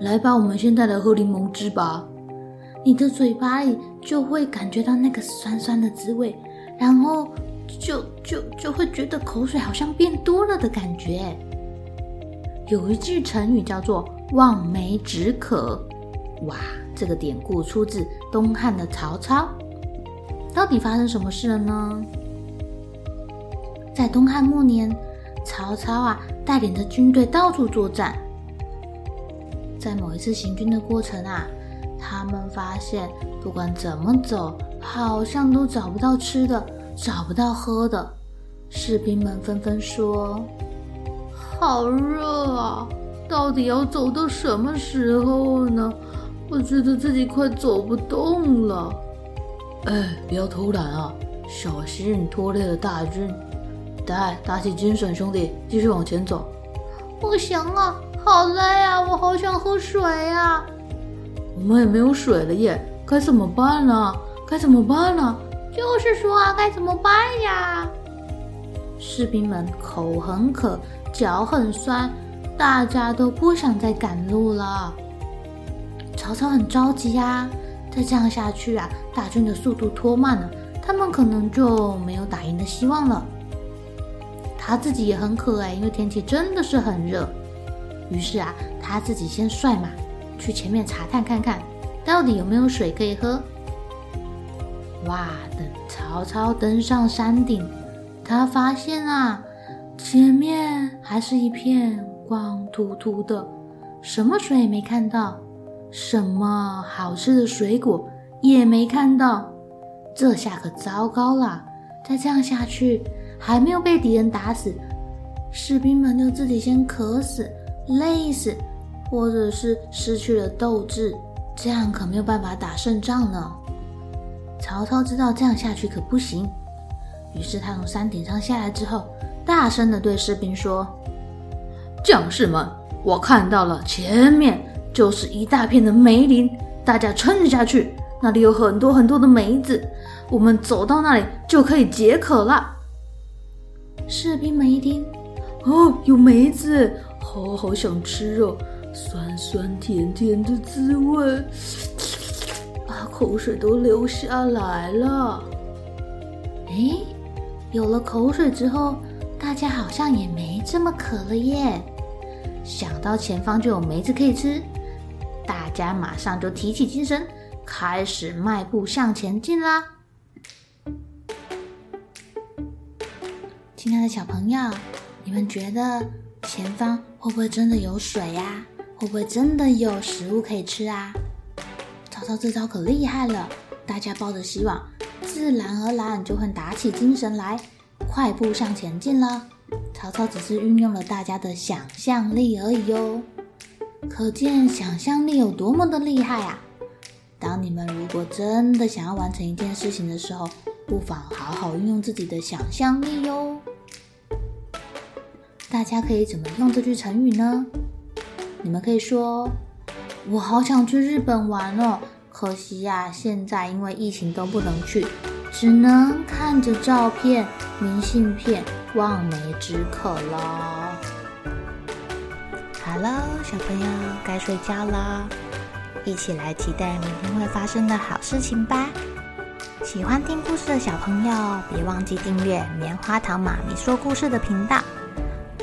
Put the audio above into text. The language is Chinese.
来吧，我们现在来喝柠檬汁吧。你的嘴巴里就会感觉到那个酸酸的滋味，然后就就就会觉得口水好像变多了的感觉。有一句成语叫做“望梅止渴”，哇，这个典故出自东汉的曹操。到底发生什么事了呢？在东汉末年，曹操啊带领着军队到处作战。在某一次行军的过程啊，他们发现不管怎么走，好像都找不到吃的，找不到喝的。士兵们纷纷说：“好热啊！到底要走到什么时候呢？我觉得自己快走不动了。”哎，不要偷懒啊！小心拖累了大军。来，打起精神，兄弟，继续往前走。不行啊！好累啊！我好想喝水呀！我们也没有水了耶，该怎么办呢？该怎么办呢？就是说啊，该怎么办呀？士兵们口很渴，脚很酸，大家都不想再赶路了。曹操很着急呀，再这样下去啊，大军的速度拖慢了，他们可能就没有打赢的希望了。他自己也很渴哎，因为天气真的是很热。于是啊，他自己先率马去前面查探看看，到底有没有水可以喝。哇！等曹操登上山顶，他发现啊，前面还是一片光秃秃的，什么水也没看到，什么好吃的水果也没看到。这下可糟糕了！再这样下去，还没有被敌人打死，士兵们就自己先渴死。累死，或者是失去了斗志，这样可没有办法打胜仗呢。曹操知道这样下去可不行，于是他从山顶上下来之后，大声的对士兵说：“将士们，我看到了，前面就是一大片的梅林，大家撑下去，那里有很多很多的梅子，我们走到那里就可以解渴了。”士兵们一听，哦，有梅子。好好想吃肉，酸酸甜甜的滋味，啊，口水都流下来了。哎，有了口水之后，大家好像也没这么渴了耶。想到前方就有梅子可以吃，大家马上就提起精神，开始迈步向前进啦。亲爱的小朋友，你们觉得？前方会不会真的有水呀？会不会真的有食物可以吃啊？曹操这招可厉害了，大家抱着希望，自然而然就会打起精神来，快步向前进了。曹操只是运用了大家的想象力而已哟，可见想象力有多么的厉害啊！当你们如果真的想要完成一件事情的时候，不妨好好运用自己的想象力哟。大家可以怎么用这句成语呢？你们可以说：“我好想去日本玩哦，可惜呀，现在因为疫情都不能去，只能看着照片、明信片，望梅止渴了。”好了，小朋友该睡觉了，一起来期待明天会发生的好事情吧。喜欢听故事的小朋友，别忘记订阅棉花糖妈咪说故事的频道。